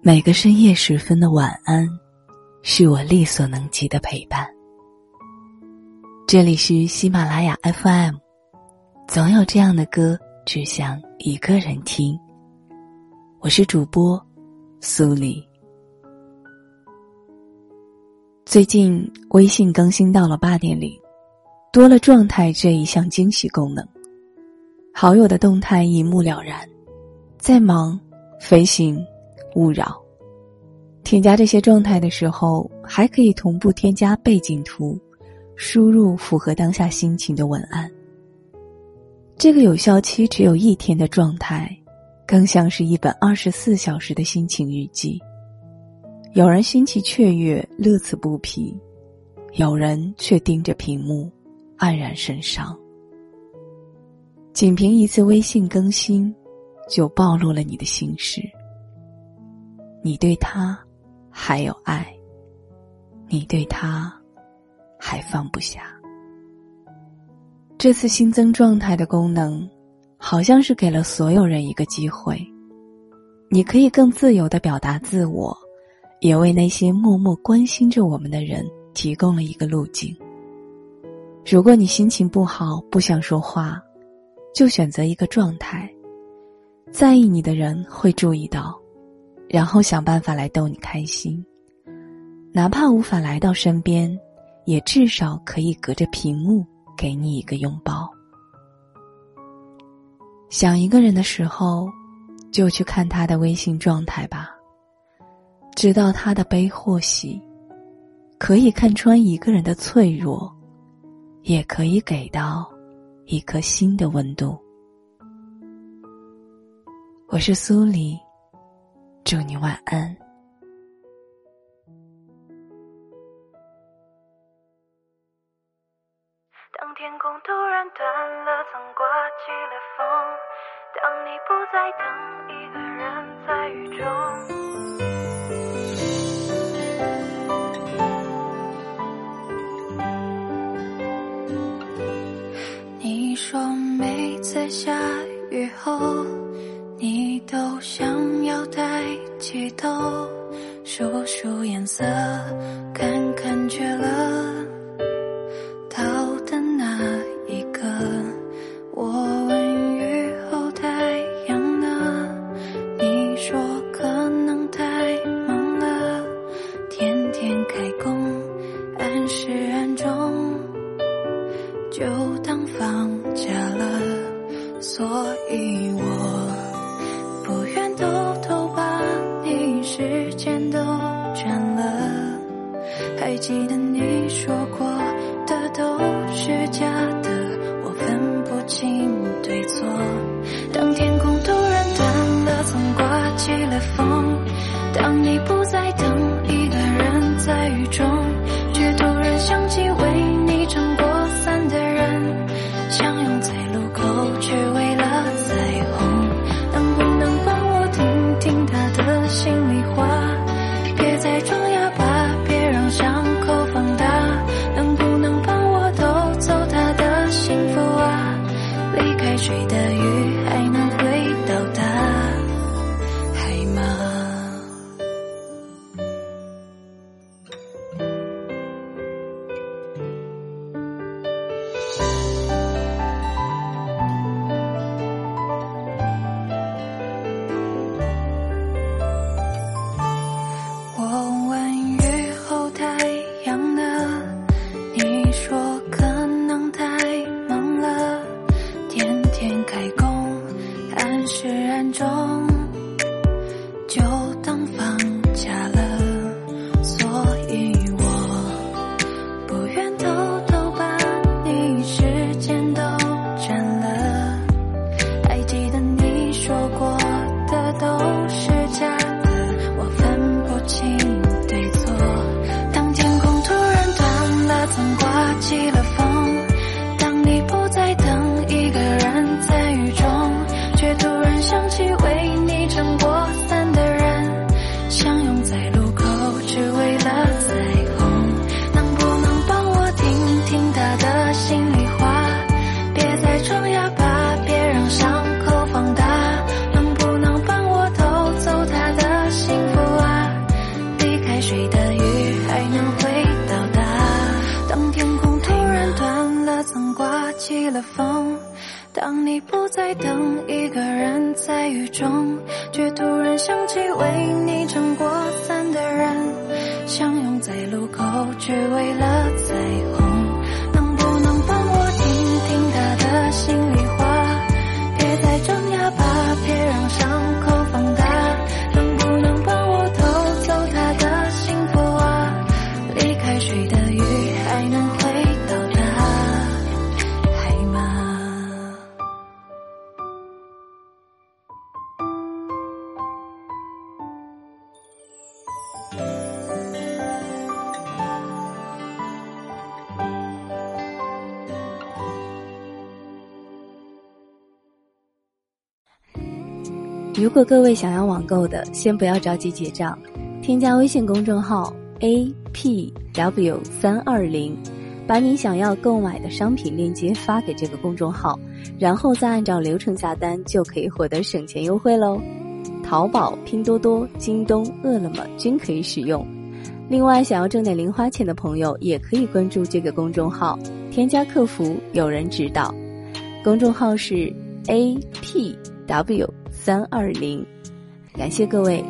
每个深夜时分的晚安，是我力所能及的陪伴。这里是喜马拉雅 FM，总有这样的歌，只想一个人听。我是主播苏黎。最近微信更新到了八点零，多了状态这一项惊喜功能，好友的动态一目了然，在忙、飞行、勿扰。添加这些状态的时候，还可以同步添加背景图，输入符合当下心情的文案。这个有效期只有一天的状态，更像是一本二十四小时的心情日记。有人心情雀跃，乐此不疲；有人却盯着屏幕，黯然神伤。仅凭一次微信更新，就暴露了你的心事。你对他还有爱，你对他还放不下。这次新增状态的功能，好像是给了所有人一个机会，你可以更自由的表达自我。也为那些默默关心着我们的人提供了一个路径。如果你心情不好，不想说话，就选择一个状态，在意你的人会注意到，然后想办法来逗你开心。哪怕无法来到身边，也至少可以隔着屏幕给你一个拥抱。想一个人的时候，就去看他的微信状态吧。知道他的悲或喜，可以看穿一个人的脆弱，也可以给到一颗心的温度。我是苏黎，祝你晚安。当天空突然断了层，刮起了风，当你不再等一个人在雨中。抬起头数数颜色看看缺了到的那一个我问雨后太阳呢？你说可能太忙了天天开工按时按钟就当放假了所至暗中泪水的雨还能回到达当天空突然断了层刮起了风？当你不再等一个人在雨中却突然想起为你撑过伞的人相拥在路口只为了如果各位想要网购的，先不要着急结账，添加微信公众号 a p w 三二零，把你想要购买的商品链接发给这个公众号，然后再按照流程下单，就可以获得省钱优惠喽。淘宝、拼多多、京东、饿了么均可以使用。另外，想要挣点零花钱的朋友，也可以关注这个公众号，添加客服，有人指导。公众号是 a p w 三二零，感谢各位。